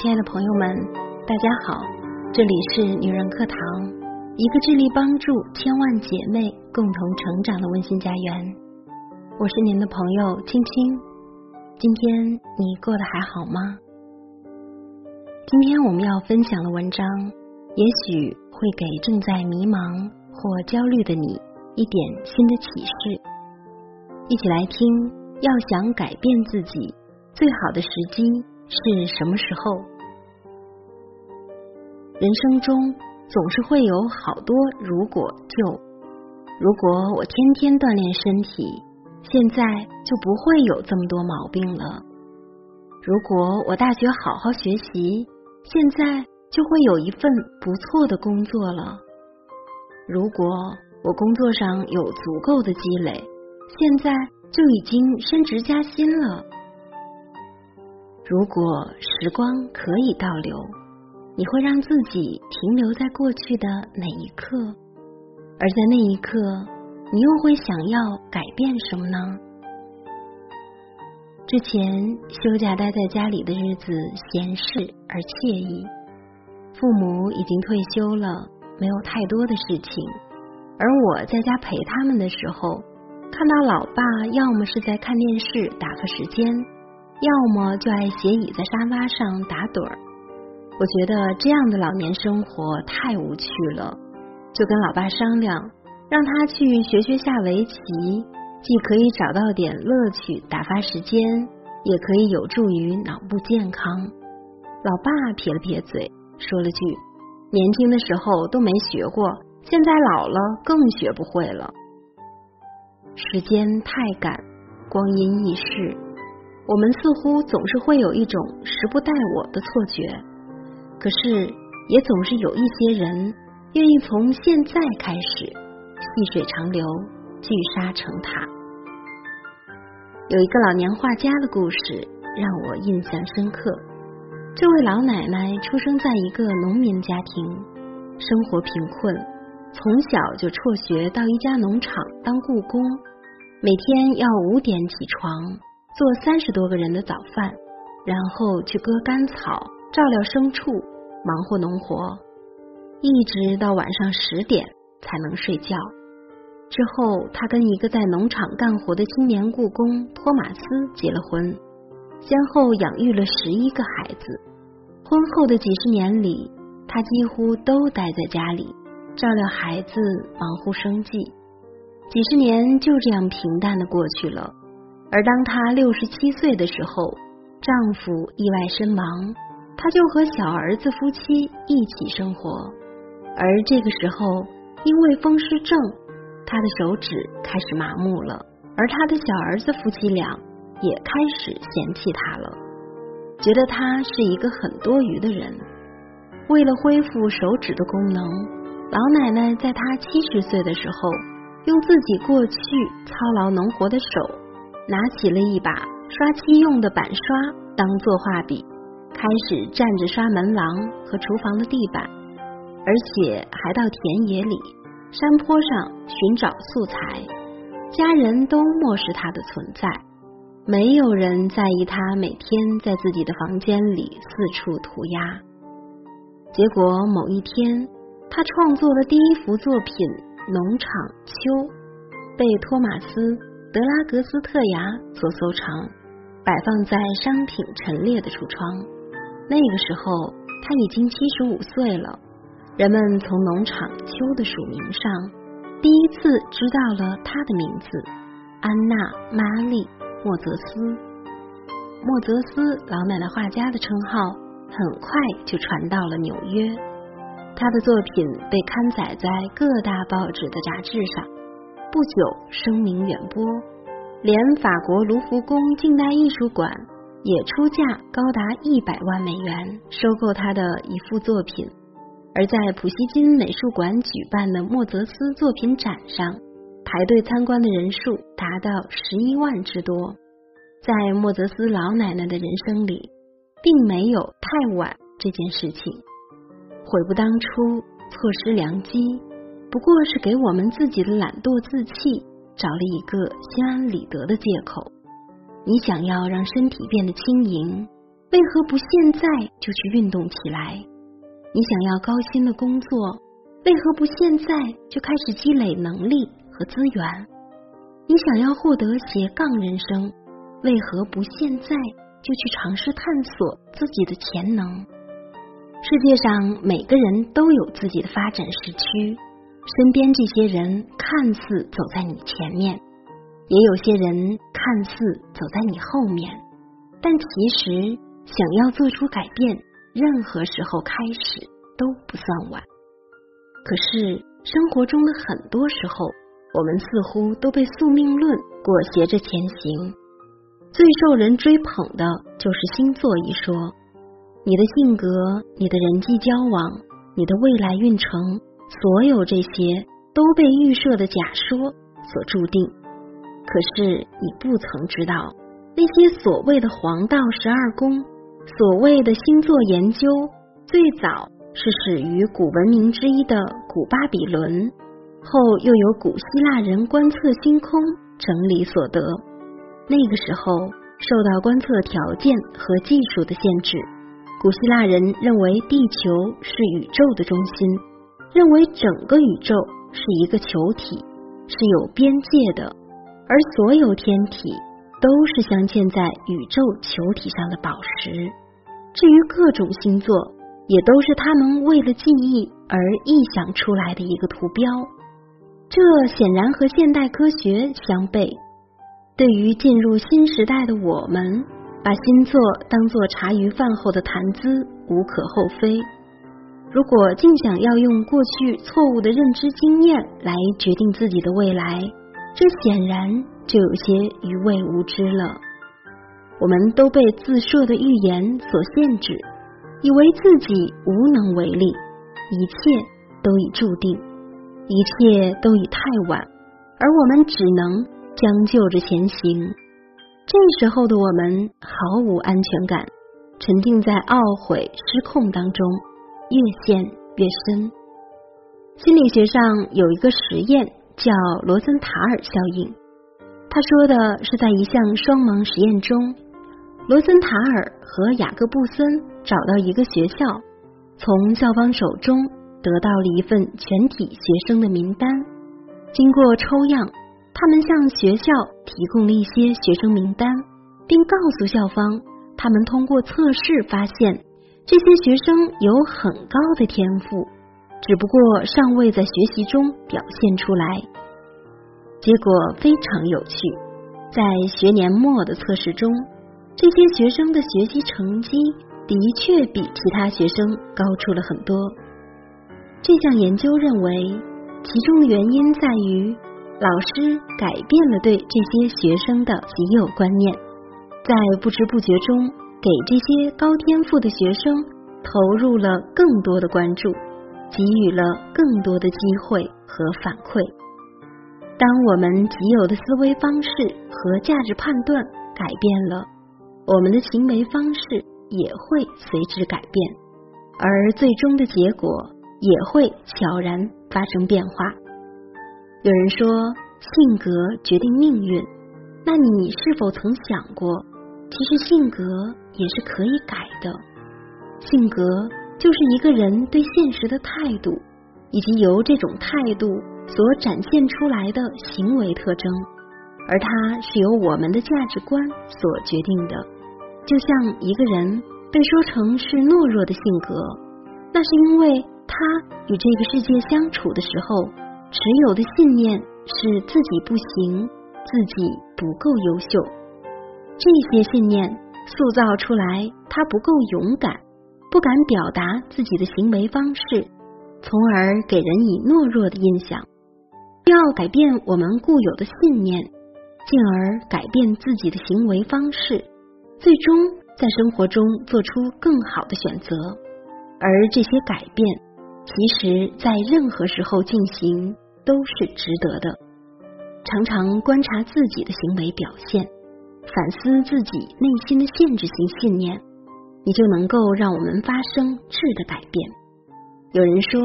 亲爱的朋友们，大家好，这里是女人课堂，一个致力帮助千万姐妹共同成长的温馨家园。我是您的朋友青青，今天你过得还好吗？今天我们要分享的文章，也许会给正在迷茫或焦虑的你一点新的启示。一起来听，要想改变自己，最好的时机。是什么时候？人生中总是会有好多如果就，如果我天天锻炼身体，现在就不会有这么多毛病了；如果我大学好好学习，现在就会有一份不错的工作了；如果我工作上有足够的积累，现在就已经升职加薪了。如果时光可以倒流，你会让自己停留在过去的哪一刻？而在那一刻，你又会想要改变什么呢？之前休假待在家里的日子闲适而惬意，父母已经退休了，没有太多的事情，而我在家陪他们的时候，看到老爸要么是在看电视打发时间。要么就爱斜倚在沙发上打盹儿，我觉得这样的老年生活太无趣了，就跟老爸商量，让他去学学下围棋，既可以找到点乐趣打发时间，也可以有助于脑部健康。老爸撇了撇嘴，说了句：“年轻的时候都没学过，现在老了更学不会了。”时间太赶，光阴易逝。我们似乎总是会有一种时不待我的错觉，可是也总是有一些人愿意从现在开始细水长流，聚沙成塔。有一个老年画家的故事让我印象深刻。这位老奶奶出生在一个农民家庭，生活贫困，从小就辍学到一家农场当雇工，每天要五点起床。做三十多个人的早饭，然后去割干草、照料牲畜，忙活农活，一直到晚上十点才能睡觉。之后，他跟一个在农场干活的青年雇工托马斯结了婚，先后养育了十一个孩子。婚后的几十年里，他几乎都待在家里，照料孩子，忙乎生计。几十年就这样平淡的过去了。而当她六十七岁的时候，丈夫意外身亡，他就和小儿子夫妻一起生活。而这个时候，因为风湿症，他的手指开始麻木了，而他的小儿子夫妻俩也开始嫌弃他了，觉得他是一个很多余的人。为了恢复手指的功能，老奶奶在她七十岁的时候，用自己过去操劳农活的手。拿起了一把刷漆用的板刷当做画笔，开始站着刷门廊和厨房的地板，而且还到田野里、山坡上寻找素材。家人都漠视他的存在，没有人在意他每天在自己的房间里四处涂鸦。结果某一天，他创作的第一幅作品《农场秋》被托马斯。德拉格斯特牙所收藏，摆放在商品陈列的橱窗。那个时候他已经七十五岁了。人们从农场秋的署名上第一次知道了他的名字——安娜·玛丽·莫泽斯。莫泽斯老奶奶画家的称号很快就传到了纽约。他的作品被刊载在各大报纸的杂志上。不久，声名远播，连法国卢浮宫近代艺术馆也出价高达一百万美元收购他的一幅作品。而在普希金美术馆举办的莫泽斯作品展上，排队参观的人数达到十一万之多。在莫泽斯老奶奶的人生里，并没有太晚这件事情，悔不当初，错失良机。不过是给我们自己的懒惰自弃找了一个心安理得的借口。你想要让身体变得轻盈，为何不现在就去运动起来？你想要高薪的工作，为何不现在就开始积累能力和资源？你想要获得斜杠人生，为何不现在就去尝试探索自己的潜能？世界上每个人都有自己的发展时区，身边这些人看似走在你前面，也有些人看似走在你后面，但其实想要做出改变，任何时候开始都不算晚。可是生活中的很多时候。我们似乎都被宿命论裹挟着前行，最受人追捧的就是星座一说。你的性格、你的人际交往、你的未来运程，所有这些都被预设的假说所注定。可是你不曾知道，那些所谓的黄道十二宫，所谓的星座研究，最早是始于古文明之一的古巴比伦。后又有古希腊人观测星空整理所得。那个时候受到观测条件和技术的限制，古希腊人认为地球是宇宙的中心，认为整个宇宙是一个球体，是有边界的，而所有天体都是镶嵌在宇宙球体上的宝石。至于各种星座，也都是他们为了记忆而臆想出来的一个图标。这显然和现代科学相悖。对于进入新时代的我们，把星座当做茶余饭后的谈资，无可厚非。如果竟想要用过去错误的认知经验来决定自己的未来，这显然就有些愚昧无知了。我们都被自设的预言所限制，以为自己无能为力，一切都已注定。一切都已太晚，而我们只能将就着前行。这时候的我们毫无安全感，沉浸在懊悔、失控当中，越陷越深。心理学上有一个实验叫罗森塔尔效应，他说的是在一项双盲实验中，罗森塔尔和雅各布森找到一个学校，从校方手中。得到了一份全体学生的名单。经过抽样，他们向学校提供了一些学生名单，并告诉校方，他们通过测试发现这些学生有很高的天赋，只不过尚未在学习中表现出来。结果非常有趣，在学年末的测试中，这些学生的学习成绩的确比其他学生高出了很多。这项研究认为，其中的原因在于老师改变了对这些学生的既有观念，在不知不觉中给这些高天赋的学生投入了更多的关注，给予了更多的机会和反馈。当我们既有的思维方式和价值判断改变了，我们的行为方式也会随之改变，而最终的结果。也会悄然发生变化。有人说，性格决定命运。那你是否曾想过，其实性格也是可以改的？性格就是一个人对现实的态度，以及由这种态度所展现出来的行为特征，而它是由我们的价值观所决定的。就像一个人被说成是懦弱的性格，那是因为。他与这个世界相处的时候，持有的信念是自己不行，自己不够优秀。这些信念塑造出来，他不够勇敢，不敢表达自己的行为方式，从而给人以懦弱的印象。要改变我们固有的信念，进而改变自己的行为方式，最终在生活中做出更好的选择。而这些改变。其实，在任何时候进行都是值得的。常常观察自己的行为表现，反思自己内心的限制性信念，你就能够让我们发生质的改变。有人说，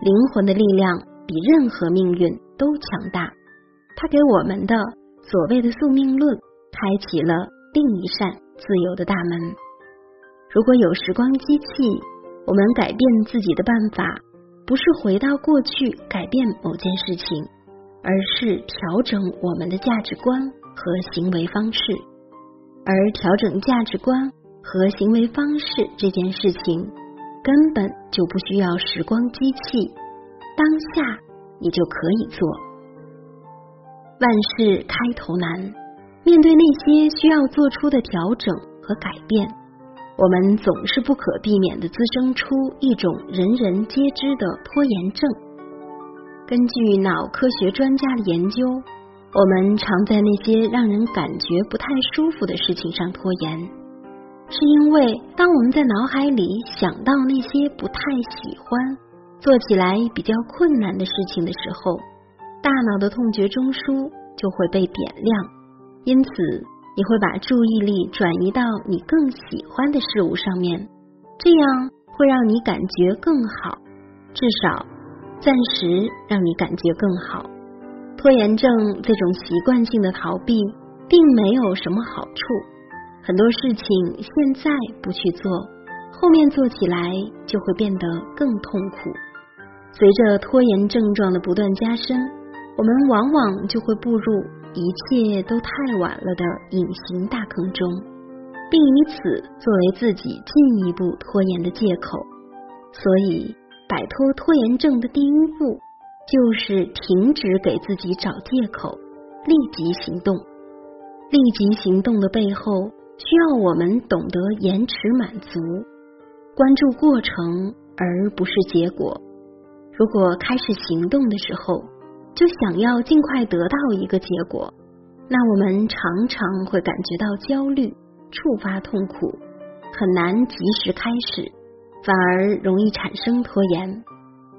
灵魂的力量比任何命运都强大，它给我们的所谓的宿命论开启了另一扇自由的大门。如果有时光机器，我们改变自己的办法，不是回到过去改变某件事情，而是调整我们的价值观和行为方式。而调整价值观和行为方式这件事情，根本就不需要时光机器，当下你就可以做。万事开头难，面对那些需要做出的调整和改变，我们总是不可避免的滋生出一种人人皆知的拖延症。根据脑科学专家的研究。我们常在那些让人感觉不太舒服的事情上拖延，是因为当我们在脑海里想到那些不太喜欢、做起来比较困难的事情的时候，大脑的痛觉中枢就会被点亮，因此你会把注意力转移到你更喜欢的事物上面，这样会让你感觉更好，至少暂时让你感觉更好。拖延症这种习惯性的逃避，并没有什么好处。很多事情现在不去做，后面做起来就会变得更痛苦。随着拖延症状的不断加深，我们往往就会步入一切都太晚了的隐形大坑中，并以此作为自己进一步拖延的借口。所以，摆脱拖延症的第一步。就是停止给自己找借口，立即行动。立即行动的背后，需要我们懂得延迟满足，关注过程而不是结果。如果开始行动的时候就想要尽快得到一个结果，那我们常常会感觉到焦虑，触发痛苦，很难及时开始，反而容易产生拖延。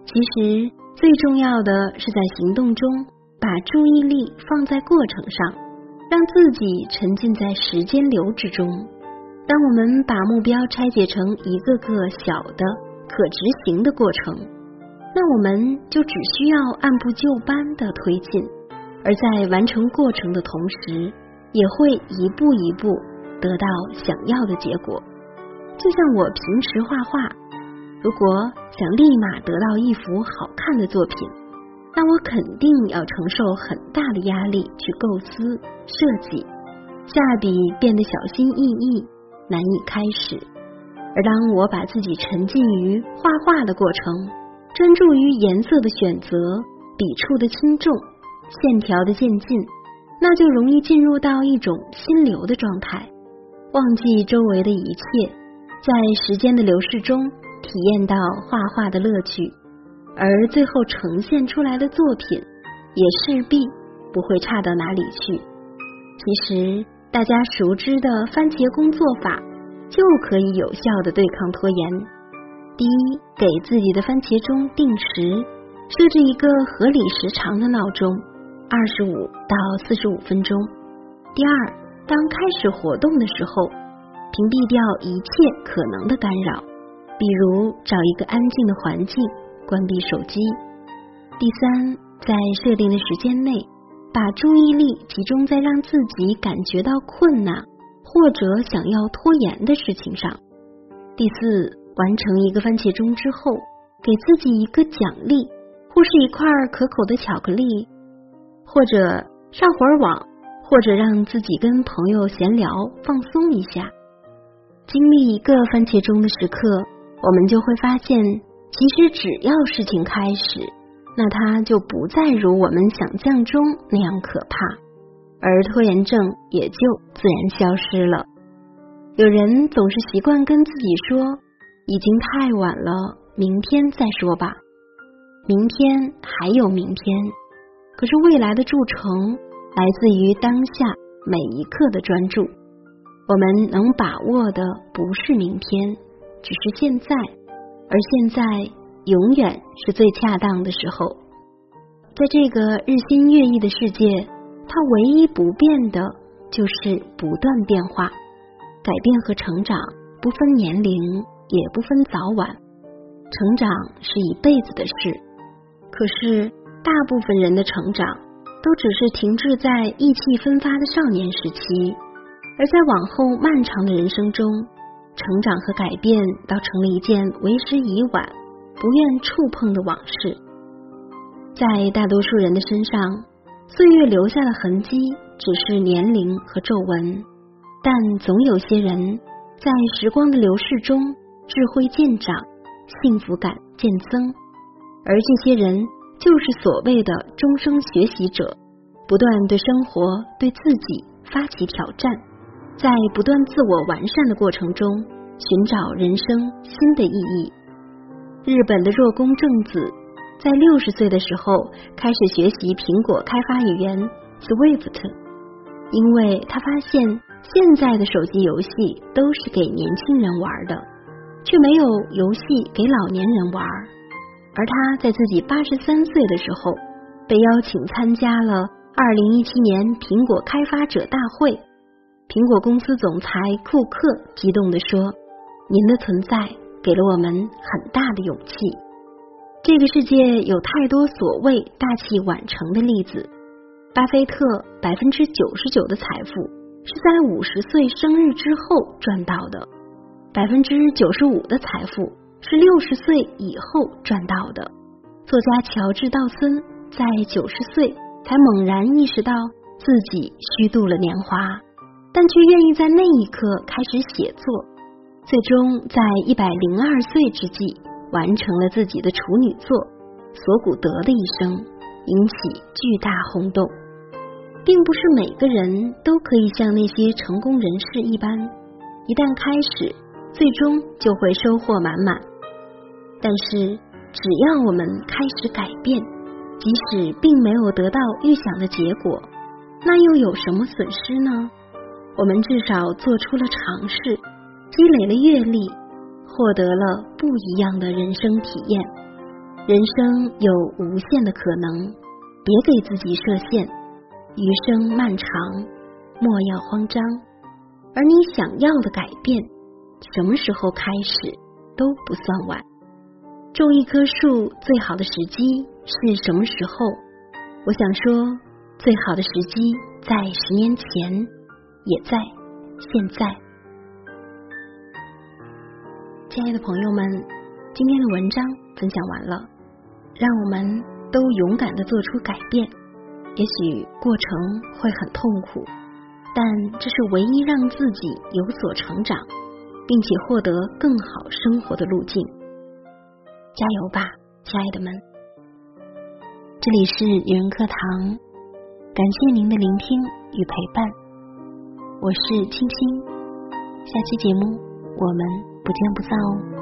其实。最重要的是在行动中把注意力放在过程上，让自己沉浸在时间流之中。当我们把目标拆解成一个个小的可执行的过程，那我们就只需要按部就班的推进，而在完成过程的同时，也会一步一步得到想要的结果。就像我平时画画。如果想立马得到一幅好看的作品，那我肯定要承受很大的压力去构思设计，下笔变得小心翼翼，难以开始。而当我把自己沉浸于画画的过程，专注于颜色的选择、笔触的轻重、线条的渐进，那就容易进入到一种心流的状态，忘记周围的一切，在时间的流逝中。体验到画画的乐趣，而最后呈现出来的作品也势必不会差到哪里去。其实，大家熟知的番茄工作法就可以有效的对抗拖延。第一，给自己的番茄钟定时，设置一个合理时长的闹钟，二十五到四十五分钟。第二，当开始活动的时候，屏蔽掉一切可能的干扰。比如找一个安静的环境，关闭手机。第三，在设定的时间内，把注意力集中在让自己感觉到困难或者想要拖延的事情上。第四，完成一个番茄钟之后，给自己一个奖励，或是一块可口的巧克力，或者上会儿网，或者让自己跟朋友闲聊放松一下。经历一个番茄钟的时刻。我们就会发现，其实只要事情开始，那它就不再如我们想象中那样可怕，而拖延症也就自然消失了。有人总是习惯跟自己说：“已经太晚了，明天再说吧。”明天还有明天，可是未来的铸成来自于当下每一刻的专注。我们能把握的不是明天。只是现在，而现在永远是最恰当的时候。在这个日新月异的世界，它唯一不变的就是不断变化。改变和成长不分年龄，也不分早晚。成长是一辈子的事。可是，大部分人的成长都只是停滞在意气风发的少年时期，而在往后漫长的人生中。成长和改变倒成了一件为时已晚、不愿触碰的往事。在大多数人的身上，岁月留下的痕迹只是年龄和皱纹，但总有些人在时光的流逝中，智慧渐长，幸福感渐增，而这些人就是所谓的终生学习者，不断对生活、对自己发起挑战，在不断自我完善的过程中，寻找人生新的意义。日本的若宫正子。在六十岁的时候，开始学习苹果开发语言 Swift，因为他发现现在的手机游戏都是给年轻人玩的，却没有游戏给老年人玩。而他在自己八十三岁的时候，被邀请参加了二零一七年苹果开发者大会。苹果公司总裁库克激动地说：“您的存在给了我们很大的勇气。”这个世界有太多所谓大器晚成的例子。巴菲特百分之九十九的财富是在五十岁生日之后赚到的，百分之九十五的财富是六十岁以后赚到的。作家乔治道森在九十岁才猛然意识到自己虚度了年华，但却愿意在那一刻开始写作，最终在一百零二岁之际。完成了自己的处女作，索古德的一生引起巨大轰动。并不是每个人都可以像那些成功人士一般，一旦开始，最终就会收获满满。但是，只要我们开始改变，即使并没有得到预想的结果，那又有什么损失呢？我们至少做出了尝试，积累了阅历。获得了不一样的人生体验。人生有无限的可能，别给自己设限。余生漫长，莫要慌张。而你想要的改变，什么时候开始都不算晚。种一棵树最好的时机是什么时候？我想说，最好的时机在十年前，也在现在。亲爱的朋友们，今天的文章分享完了，让我们都勇敢的做出改变。也许过程会很痛苦，但这是唯一让自己有所成长，并且获得更好生活的路径。加油吧，亲爱的们！这里是女人课堂，感谢您的聆听与陪伴。我是青青，下期节目我们。不见不散哦。